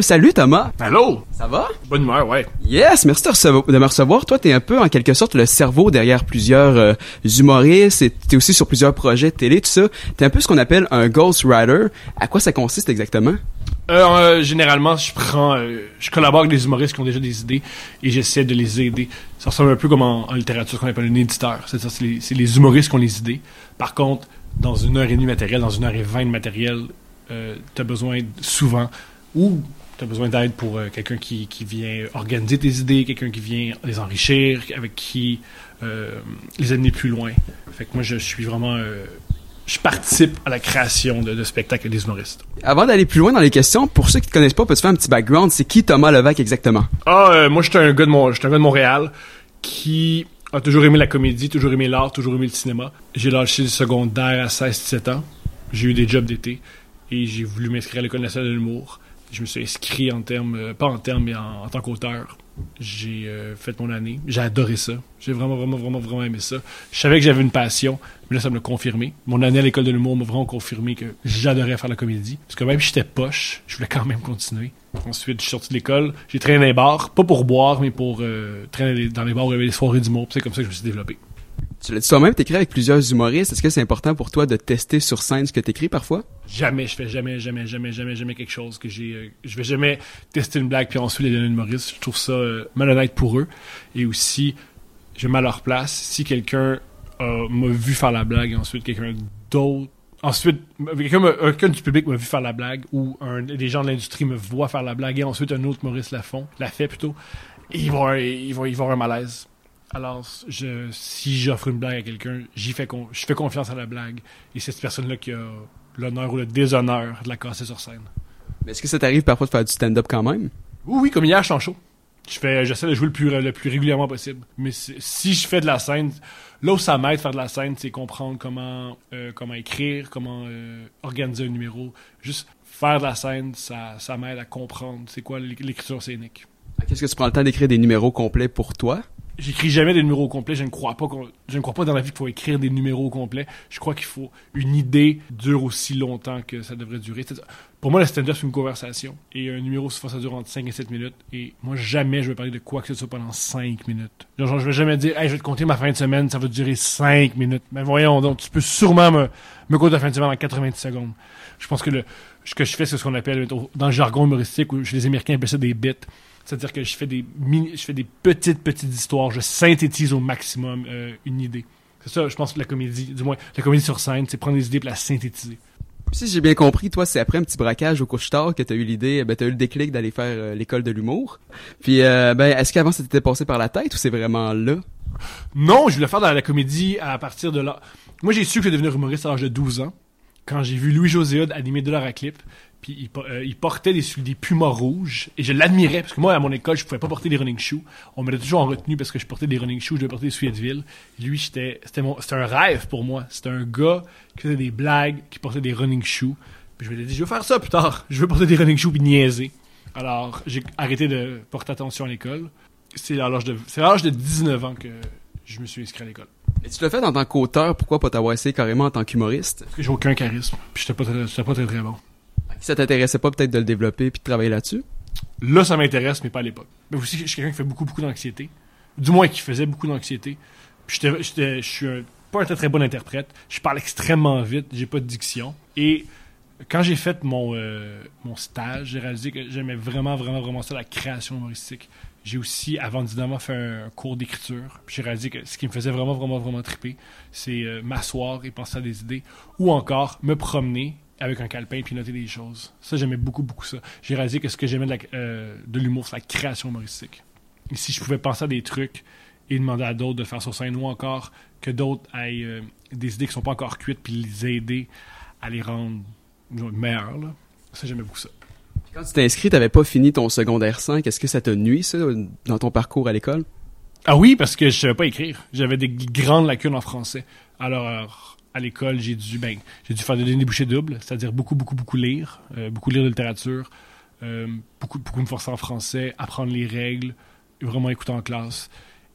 Salut Thomas. Allô? Ça va? Bonne humeur, ouais. Yes, merci de, me recevoir. Toi, t'es un peu en quelque sorte le cerveau derrière plusieurs euh, humoristes et t'es aussi sur plusieurs projets de télé, tout ça. T'es un peu ce qu'on appelle un ghostwriter. À quoi ça consiste exactement? Euh, euh, généralement, je prends, je collabore avec des humoristes qui ont déjà des idées et j'essaie de les aider. Ça ressemble un peu comme en, en littérature ce qu'on appelle un éditeur. C'est-à-dire, c'est les, c'est les humoristes qui ont les idées. Par contre, dans une heure et demie de matériel, dans une heure et vingt de matériel, t'as besoin souvent ou t'as besoin d'aide pour euh, quelqu'un qui, qui vient organiser tes idées, quelqu'un qui vient les enrichir, avec qui euh, les amener plus loin. Fait que moi, je suis vraiment, euh, je participe à la création de, de spectacles des humoristes. Avant d'aller plus loin dans les questions, pour ceux qui te connaissent pas, peux-tu faire un petit background? C'est qui Thomas Levac exactement? Ah, euh, moi, j'étais un gars de mon, un gars de Montréal qui a toujours aimé la comédie, toujours aimé l'art, toujours aimé le cinéma. J'ai lâché le secondaire à 16-17 ans. J'ai eu des jobs d'été et j'ai voulu m'inscrire à l'école nationale de l'humour. Je me suis inscrit en termes, euh, pas en termes, mais en, tant qu'auteur. J'ai euh, fait mon année. J'ai adoré ça. J'ai vraiment, vraiment, vraiment, vraiment aimé ça. Je savais que j'avais une passion, mais là, ça me l'a confirmé. Mon année à l'école de l'humour m'a vraiment confirmé que j'adorais faire la comédie. Parce que même si j'étais poche, je voulais quand même continuer. Ensuite, je suis sorti de l'école. J'ai traîné dans les bars, pas pour boire, mais pour euh, traîner dans les bars où il y avait les soirées d'humour. C'est comme ça que je me suis développé. Tu l'as dit toi-même, t'écris avec plusieurs humoristes. Est-ce que c'est important pour toi de tester sur scène ce que t'écris parfois? Jamais, je fais jamais, jamais, jamais, jamais, jamais quelque chose que j'ai. euh, je vais jamais tester une blague puis ensuite les donner à Maurice. Je trouve ça euh, malhonnête pour eux. Et aussi, je me mets à leur place. Si quelqu'un euh, m'a vu faire la blague et ensuite quelqu'un d'autre. Ensuite, quelqu'un du public m'a vu faire la blague ou des gens de l'industrie me voient faire la blague et ensuite un autre Maurice la font, la fait plutôt. Ils vont, ils vont avoir un malaise. Alors, je, si j'offre une blague à quelqu'un, j'y fais, con- je fais confiance à la blague. Et c'est cette personne-là qui a l'honneur ou le déshonneur de la casser sur scène. Mais Est-ce que ça t'arrive parfois de faire du stand-up quand même? Oui, oui, comme hier, je suis en show. Je fais, j'essaie de jouer le plus, le plus régulièrement possible. Mais si je fais de la scène, là où ça m'aide faire de la scène, c'est comprendre comment, euh, comment écrire, comment euh, organiser un numéro. Juste faire de la scène, ça, ça m'aide à comprendre c'est quoi l'é- l'écriture scénique. Qu'est-ce que tu prends le temps d'écrire des numéros complets pour toi? J'écris jamais des numéros complets. Je ne crois pas je ne crois pas dans la vie qu'il faut écrire des numéros complets. Je crois qu'il faut une idée dure aussi longtemps que ça devrait durer. Pour moi, le stand-up, c'est une conversation. Et un numéro, souvent, ça dure entre 5 et 7 minutes. Et moi, jamais je vais parler de quoi que ce soit pendant 5 minutes. Genre, je vais jamais dire, hey, je vais te compter ma fin de semaine, ça va durer 5 minutes. Mais voyons donc, tu peux sûrement me, me compter la fin de semaine en 90 secondes. Je pense que le, ce que je fais, c'est ce qu'on appelle, dans le jargon humoristique, où chez les Américains appellent ça des bits. C'est-à-dire que je fais des mini, je fais des petites petites histoires, je synthétise au maximum euh, une idée. C'est ça, je pense que la comédie, du moins la comédie sur scène, c'est prendre des idées et la synthétiser. Si j'ai bien compris, toi, c'est après un petit braquage au couche-tard que t'as eu l'idée, ben t'as eu le déclic d'aller faire euh, l'école de l'humour. Puis, euh, ben, est-ce qu'avant ça t'était passé par la tête ou c'est vraiment là? Non, je voulais faire dans la comédie à partir de là. Moi, j'ai su que je devenir humoriste à l'âge de 12 ans quand j'ai vu Louis José animer Dollar à clip. Puis euh, il portait des, des pumas rouges et je l'admirais parce que moi à mon école je pouvais pas porter des running shoes. On me toujours en retenue parce que je portais des running shoes, je devais porter des souliers de ville. Lui c'était un rêve pour moi. C'était un gars qui faisait des blagues, qui portait des running shoes. Puis je me dit je veux faire ça plus tard. Je veux porter des running shoes puis niaiser. Alors j'ai arrêté de porter attention à l'école. C'est à l'âge de c'est à l'âge de 19 ans que je me suis inscrit à l'école. Et tu l'as fait en tant qu'auteur, pourquoi pas t'avoir essayé carrément en tant qu'humoriste? Parce que j'ai aucun charisme. Puis j'étais pas j'étais pas très très bon. Ça t'intéressait pas peut-être de le développer puis de travailler là-dessus? Là, ça m'intéresse, mais pas à l'époque. Mais aussi, je suis quelqu'un qui fait beaucoup, beaucoup d'anxiété. Du moins, qui faisait beaucoup d'anxiété. Puis j'étais, j'étais, je suis un- pas un très très bon interprète. Je parle extrêmement vite, j'ai pas de diction. Et quand j'ai fait mon, euh, mon stage, j'ai réalisé que j'aimais vraiment, vraiment, vraiment ça, la création humoristique. J'ai aussi, avant Dynamo, fait un cours d'écriture. J'ai réalisé que ce qui me faisait vraiment, vraiment, vraiment triper, c'est euh, m'asseoir et penser à des idées. Ou encore, me promener avec un calepin puis noter des choses. Ça, j'aimais beaucoup, beaucoup ça. J'ai réalisé que ce que j'aimais euh, de l'humour, c'est la création humoristique. Et si je pouvais penser à des trucs et demander à d'autres de faire sur scène ou encore que d'autres aient euh, des idées qui sont pas encore cuites puis les aider à les rendre meilleures, ça, j'aimais beaucoup ça. Quand tu t'es inscrit, t'avais pas fini ton secondaire 5. Est-ce que ça t'a nuit, ça, dans ton parcours à l'école? Ah oui, parce que je savais pas écrire. J'avais des grandes lacunes en français. Alors, à l'école, j'ai dû, ben, j'ai dû faire des débouchés doubles, c'est-à-dire beaucoup, beaucoup, beaucoup lire, euh, beaucoup lire de littérature, euh, beaucoup, beaucoup me forcer en français, apprendre les règles, vraiment écouter en classe.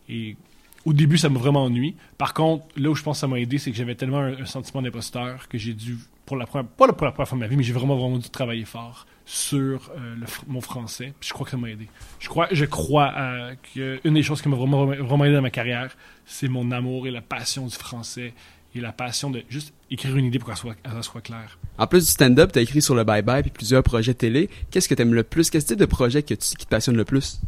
Et au début, ça m'a vraiment ennuyé. Par contre, là où je pense que ça m'a aidé, c'est que j'avais tellement un, un sentiment d'imposteur que j'ai dû, pour la première, pas pour la première fois de ma vie, mais j'ai vraiment, vraiment dû travailler fort. Sur euh, mon français. Puis je crois que ça m'a aidé. Je crois, je crois euh, qu'une des choses qui m'a vraiment, aidé dans ma carrière, c'est mon amour et la passion du français et la passion de juste écrire une idée pour qu'elle soit, soit claire. En plus du stand-up, t'as écrit sur le Bye Bye puis plusieurs projets télé. Qu'est-ce que t'aimes le plus? Quel type de projet que tu, qui te passionne le plus?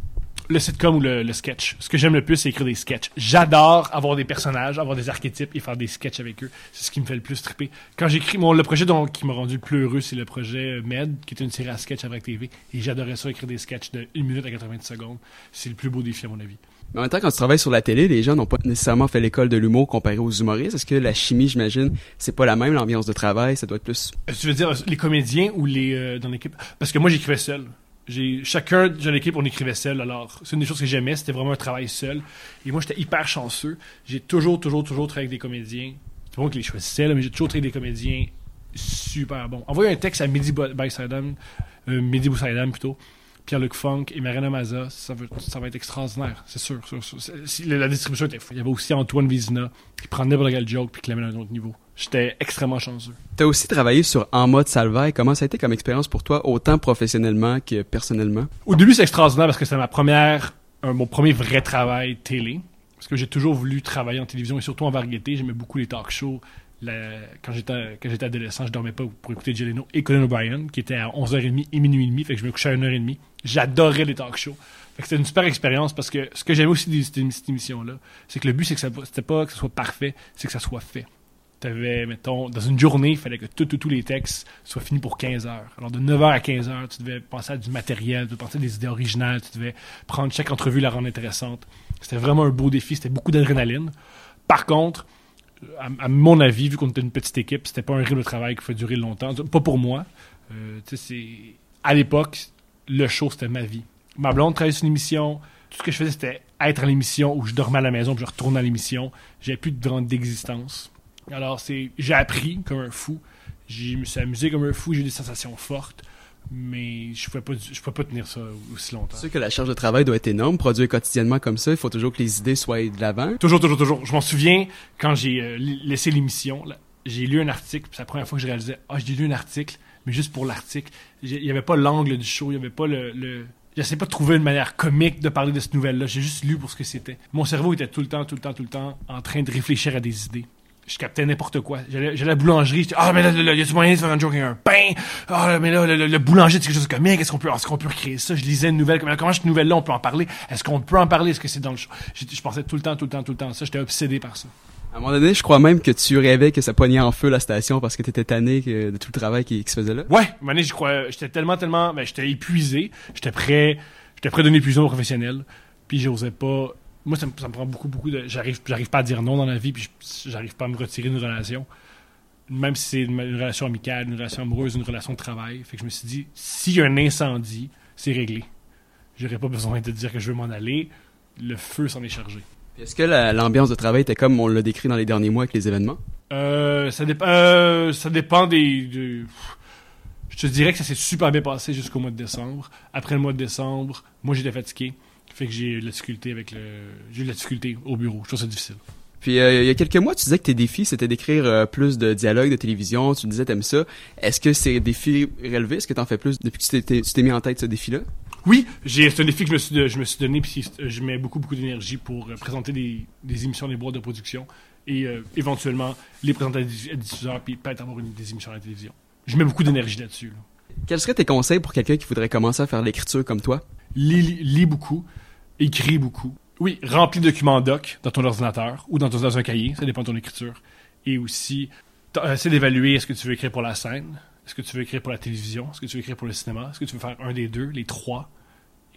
Le sitcom ou le, le sketch. Ce que j'aime le plus, c'est écrire des sketchs. J'adore avoir des personnages, avoir des archétypes et faire des sketchs avec eux. C'est ce qui me fait le plus triper. Quand j'écris, mon, le projet dont, qui m'a rendu le plus heureux, c'est le projet euh, Med, qui est une série à sketch avec TV. Et j'adorais ça, écrire des sketchs de 1 minute à 90 secondes. C'est le plus beau défi, à mon avis. Mais en même temps, quand tu travailles sur la télé, les gens n'ont pas nécessairement fait l'école de l'humour comparé aux humoristes. Est-ce que la chimie, j'imagine, c'est pas la même, l'ambiance de travail? Ça doit être plus... Euh, Tu veux dire les comédiens ou les euh, dans l'équipe? Parce que moi j'écrivais seul. J'ai chacun dans l'équipe on écrivait seul. Alors c'est une des choses que j'aimais, c'était vraiment un travail seul. Et moi j'étais hyper chanceux. J'ai toujours toujours toujours travaillé avec des comédiens. C'est bon que les choisissais là, mais j'ai toujours travaillé avec des comédiens super bons. Envoyez un texte à Mehdi Boussaïdam, euh, Mehdi Boussaïdam plutôt. Pierre-Luc Funk et Mariana Maza, ça va, être extraordinaire, c'est sûr. sûr, sûr. La, distribution était fou. Il y avait aussi Antoine Vizina qui prend n'importe quel joke puis qui l'amène à un autre niveau. J'étais extrêmement chanceux. T'as aussi travaillé sur En mode Salvaille. Comment ça a été comme expérience pour toi, autant professionnellement que personnellement? Au début, c'est extraordinaire parce que c'était ma première, un- mon premier vrai travail télé. Parce que j'ai toujours voulu travailler en télévision et surtout en variété. J'aimais beaucoup les talk shows. La- quand j'étais quand j'étais adolescent, je dormais pas pour écouter Jay Leno et Conan O'Brien, qui était à 11h30 et minuit et demi. Fait que je me couchais à 1h30. J'adorais les talk shows. Fait que c'était une super expérience parce que ce que j'aimais aussi de cette, cette émission-là, c'est que le but, c'est que ça, c'était pas que ce soit parfait, c'est que ça soit fait. Mettons, dans une journée, il fallait que tous les textes soient finis pour 15 heures. Alors, de 9 heures à 15 heures, tu devais penser à du matériel, tu devais penser à des idées originales, tu devais prendre chaque entrevue, la rendre intéressante. C'était vraiment un beau défi, c'était beaucoup d'adrénaline. Par contre, à, mon avis, vu qu'on était une petite équipe, c'était pas un rythme de travail qui pouvait durer longtemps. Pas pour moi. Euh. À l'époque, le show, c'était ma vie. Ma blonde travaillait sur une émission. Tout ce que je faisais, c'était être à l'émission où je dormais à la maison, puis je retournais à l'émission. J'avais plus de d'existence. Alors, c'est, j'ai appris comme un fou. Je me suis amusé comme un fou. J'ai eu des sensations fortes. Mais je ne pouvais, pas- je pouvais pas tenir ça aussi longtemps. C'est sûr que la charge de travail doit être énorme. Produire quotidiennement comme ça, il faut toujours que les idées soient de l'avant. Toujours, toujours, toujours. Je m'en souviens quand j'ai euh, laissé l'émission. J'ai lu un article, c'est la première fois que je réalisais Ah, j'ai lu un article, mais juste pour l'article. Il n'y avait pas l'angle du show, il n'y avait pas le. le... J'essayais pas de trouver une manière comique de parler de cette nouvelle-là. J'ai juste lu pour ce que c'était. Mon cerveau était tout le temps, tout le temps, tout le temps en train de réfléchir à des idées. Je captais n'importe quoi. J'allais à la boulangerie, j'étais Ah, mais là, là, y a-tu moyen de faire un joke avec un pain? Ah, mais là, le, boulanger, c'est quelque chose de comique. Est-ce qu'on peut, est-ce qu'on peut recréer ça? Je lisais une nouvelle. Comment, cette nouvelle-là, on peut en parler? Est-ce qu'on peut en parler? Est-ce que c'est dans le show Je pensais tout le temps, tout le temps, tout le temps ça. J'étais obsédé par ça. À un moment donné, je crois même que tu rêvais que ça pognait en feu la station parce que t'étais tanné que- de tout le travail qui, qui se faisait là. Ouais, à un moment donné, je crois, j'étais tellement, tellement, ben, j'étais épuisé, j'étais prêt, j'étais prêt à donner épuisement aux professionnels, puis j'osais pas. Moi, ça me, ça me prend beaucoup, beaucoup de. J'arrive, j'arrive pas à dire non dans la vie, puis j'arrive pas à me retirer d'une relation, même si c'est une, une relation amicale, une relation amoureuse, une relation de travail. Fait que je me suis dit, s'il y a un incendie, c'est réglé. J'aurais pas besoin de dire que je veux m'en aller. Le feu s'en est chargé. Est-ce que la- l'ambiance de travail était comme on l'a décrit dans les derniers mois avec les événements? Euh, ça, dépend euh, ça dépend des. de- Je te dirais que ça s'est super bien passé jusqu'au mois de décembre. Après le mois de décembre, moi j'étais fatigué. Fait que j'ai eu de la difficulté avec le. J'ai eu de la difficulté au bureau. Je trouve ça difficile. Puis euh, il y a quelques mois, tu disais que tes défis, c'était d'écrire euh, plus de dialogues de télévision. Tu disais t'aimes ça. Est-ce que c'est défi relevé? Est-ce que t'en fais plus depuis que tu t'es- tu t'es mis en tête ce défi-là? Oui, j'ai, c'est un défi que je me suis, je me suis donné, puis je mets beaucoup, beaucoup d'énergie pour euh, présenter des, des émissions, des boîtes de production, et éventuellement les présenter à des diffuseurs, puis peut-être avoir une, des émissions à la télévision. Je mets beaucoup d'énergie là-dessus. là. Quels seraient tes conseils pour quelqu'un qui voudrait commencer à faire l'écriture comme toi? lis- lis beaucoup, écris beaucoup. Oui, remplis de documents doc dans ton ordinateur ou dans, un cahier, ça dépend de ton écriture. Et aussi, euh, essaie d'évaluer est-ce que tu veux écrire pour la scène, est-ce que tu veux écrire pour la télévision, est-ce que tu veux écrire pour le cinéma, est-ce que tu veux faire un des deux, les trois,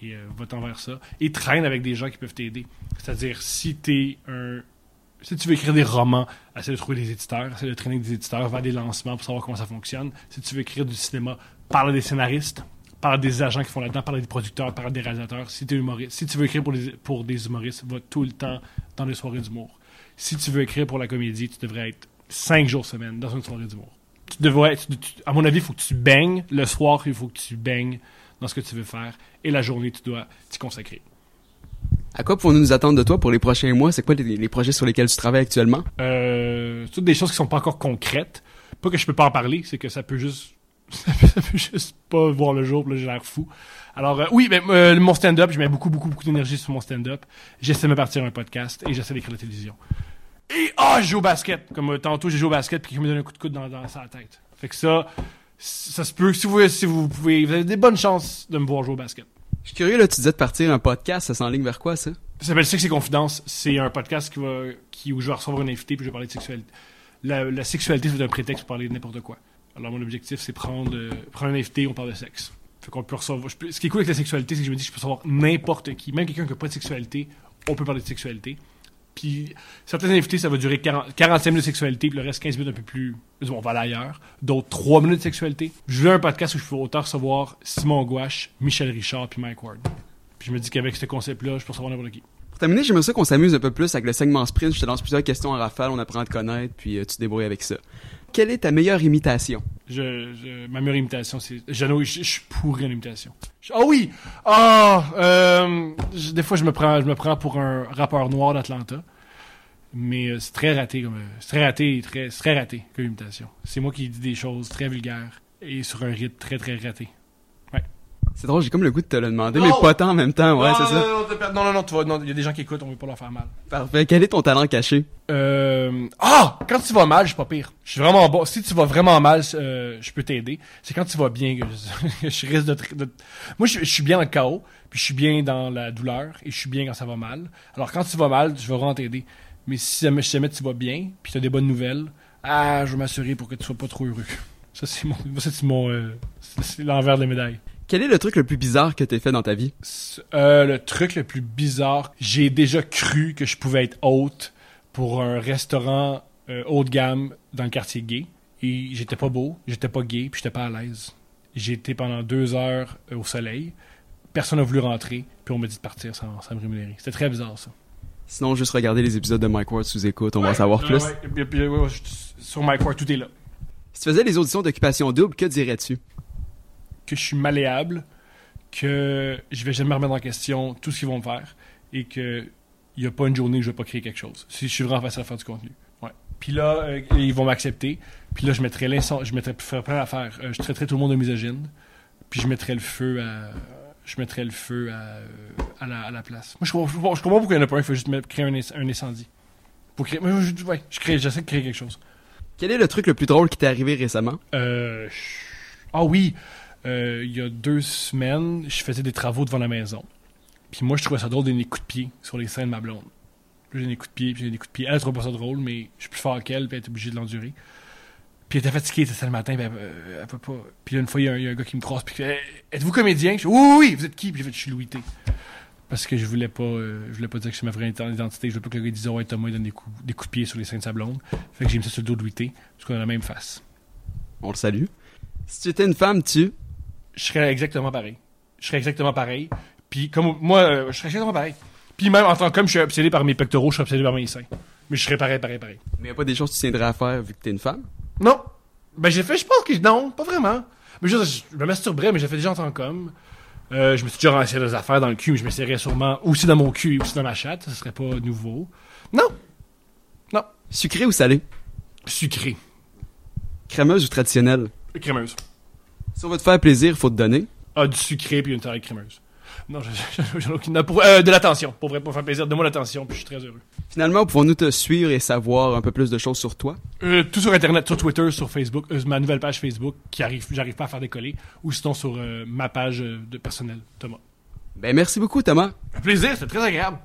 et euh, va-t'en vers ça. Et traîne avec des gens qui peuvent t'aider. C'est-à-dire, si un... Si tu veux écrire des romans, essaie de trouver des éditeurs, essaie de traîner avec des éditeurs, va des lancements pour savoir comment ça fonctionne. Si tu veux écrire du cinéma, parle à des scénaristes, parle à des agents qui font là-dedans, parle à des producteurs, parle à des réalisateurs. Si, humoriste, si tu veux écrire pour, les- pour des humoristes, va tout le temps dans des soirées d'humour. Si tu veux écrire pour la comédie, tu devrais être cinq jours semaine dans une soirée d'humour. Tu devrais, tu- tu- à mon avis, il faut que tu baignes. Le soir, il faut que tu baignes dans ce que tu veux faire. Et la journée, tu dois t'y consacrer. À quoi pouvons-nous nous attendre de toi pour les prochains mois? C'est quoi les, les projets sur lesquels tu travailles actuellement? Euh, toutes des choses qui sont pas encore concrètes. Pas que je peux pas en parler, c'est que ça peut juste ça peut, juste pas voir le jour, puis là, j'ai l'air fou. Alors, euh, oui, ben, euh, mon stand-up, je mets beaucoup, beaucoup, beaucoup d'énergie sur mon stand-up. J'essaie de me partir un podcast et j'essaie d'écrire la télévision. Et, ah, je joue au basket. Comme euh, tantôt, j'ai joué au basket puis qui me donne un coup de coude dans, dans sa tête. Fait que ça, ça se peut, si vous, si vous pouvez, vous avez des bonnes chances de me voir jouer au basket. Je suis curieux, là, tu disais de partir un podcast, ça s'enligne vers quoi, ça? Ça s'appelle Sexe et Confidence. C'est un podcast qui va, qui, où je vais recevoir un invité puis je vais parler de sexualité. La, la sexualité, c'est un prétexte pour parler de n'importe quoi. Alors, mon objectif, c'est prendre, euh, prendre un invité, on parle de sexe. Fait qu'on peut recevoir. ce qui est cool avec la sexualité, c'est que je me dis que je peux recevoir n'importe qui, même quelqu'un qui n'a pas de sexualité, on peut parler de sexualité. Puis, certains invités, ça va durer 40 45 minutes de sexualité, puis le reste 15 minutes un peu plus. On va aller ailleurs. D'autres 3 minutes de sexualité. Je veux un podcast où je peux autant recevoir Simon Gouache, Michel Richard, puis Mike Ward. Puis je me dis qu'avec ce concept-là, je peux recevoir n'importe qui. Pour terminer, j'aimerais ça qu'on s'amuse un peu plus avec le segment sprint. Je te lance plusieurs questions en rafale, on apprend à te connaître, puis euh, tu te débrouilles avec ça. Quelle est ta meilleure imitation? Je, ma meilleure imitation, c'est. Je, je suis pourri imitation. Ah oui! Ah! euh, des fois, je me prends, je me prends pour un rappeur noir d'Atlanta. Mais euh, c'est très raté comme. euh, C'est très raté, très, très raté comme imitation. C'est moi qui dis des choses très vulgaires et sur un rythme très très raté. C'est drôle, j'ai comme le goût de te le demander, mais pas tant en même temps, ouais, c'est ça. non, non, t'as non, tu vas- non, il y a des gens qui écoutent, on veut pas leur faire mal. Parfait. Quel est ton talent caché? Euh... Ah! Quand tu vas mal, je suis pas pire. Je suis vraiment bon. Si tu vas vraiment mal, euh, je peux t'aider. C'est quand tu vas bien que je, que je risque de, Moi, je, je suis bien dans le chaos, puis je suis bien dans la douleur, et je suis bien quand ça va mal. Alors, quand tu vas mal, je vais vraiment t'aider. Mais si jamais, tu vas bien, puis tu as des bonnes nouvelles, ah, je vais m'assurer pour que tu sois pas trop heureux. Ça, c'est mon... Ça, c'est mon... euh, c'est l'envers de la médaille. Quel est le truc le plus bizarre que t'aies fait dans ta vie? Euh, le truc le plus bizarre, j'ai déjà cru que je pouvais être hôte pour un restaurant euh, haut de gamme dans le quartier gay. Et j'étais pas beau, j'étais pas gay, puis j'étais pas à l'aise. J'ai été pendant deux heures euh, au soleil. Personne n'a voulu rentrer, puis on m'a dit de partir sans, sans me rémunérer. C'était très bizarre, ça. Sinon, juste regarder les épisodes de Mike Ward sous écoute, on va en savoir plus. ouais, ouais, sur My Court, tout est là. Si tu faisais les auditions d'occupation double, que dirais-tu? Que je suis malléable, que je vais jamais remettre en question tout ce qu'ils vont me faire et que il y a pas une journée où je vais pas créer quelque chose. Si je suis vraiment facile à faire du contenu. Ouais. Puis là, euh, ils vont m'accepter. Puis là, je mettrai l'incendie, je mettrai faire plein d'affaires. Euh, je traiterai tout le monde de misogyne. Puis je mettrai le feu à je mettrai le feu à, à, la, à la place. Moi, je comprends, je comprends pourquoi il y en a pas un, il faut juste mettre- créer un, inc- un incendie. Pour créer, moi, je, ouais, je crée, j'essaie de créer quelque chose. Quel est le truc le plus drôle qui t'est arrivé récemment? Euh, je- Ah oui, euh, il y a deux semaines, je faisais des travaux devant la maison. Puis moi, je trouvais ça drôle des coups de pied sur les seins de ma blonde. J'ai des coups de pied, puis j'ai des coups de pied. Elle, elle trouvait pas ça drôle, mais je suis plus fort qu'elle, puis elle était obligée de l'endurer. Puis elle était fatiguée, c'était le matin, puis elle, euh, peut pas. Puis une fois, il y, a un- gars qui me croise, puis Eh, Êtes-vous comédien? Je fais, Oui, oui, vous êtes qui? Puis Je suis Louis T. Parce que je voulais pas, euh, je voulais pas dire que c'est ma vraie identité. Je voulais pas que le gars dise Ouais, Thomas, il donne des coups, des coups de pied sur les seins de sa blonde. Fait que j'ai mis ça sur le dos de Louis parce qu'on a la même face. On le salue. Si tu étais une femme, tu... je serais exactement pareil. Je serais exactement pareil. Puis comme moi, euh, je serais exactement pareil. Puis même en tant qu'homme, je suis obsédé par mes pectoraux, je suis obsédé par mes seins. Mais je serais pareil, pareil, pareil. Mais y a pas des choses que tu tiendrais à faire vu que t'es une femme? Non. Ben j'ai fait, je pense que non, pas vraiment. Mais je, je me masturberais, mais j'ai fait déjà en tant qu'homme. Euh, je me suis déjà renseigné des affaires dans le cul, mais je me serrais sûrement aussi dans mon cul et aussi dans ma chatte. Ça serait pas nouveau. Non. Non. Sucré ou salé? Sucré. Crémeuse ou traditionnelle? Crémeuse. Si on veut te faire plaisir, faut te donner. Ah, du sucré puis une taille crémeuse. Non, je- je- j'en ai aucune. euh, de l'attention. Pour vrai, pour faire plaisir. Donne-moi l'attention, puis je suis très heureux. Finalement, pouvons-nous te suivre et savoir un peu plus de choses sur toi? Euh, tout sur Internet, sur Twitter, sur Facebook, euh, ma nouvelle page Facebook qui arrive, j'arrive pas à faire décoller, ou sinon sur euh, ma page euh, de personnel, Thomas. Ben merci beaucoup Thomas. Un plaisir, c'était très agréable.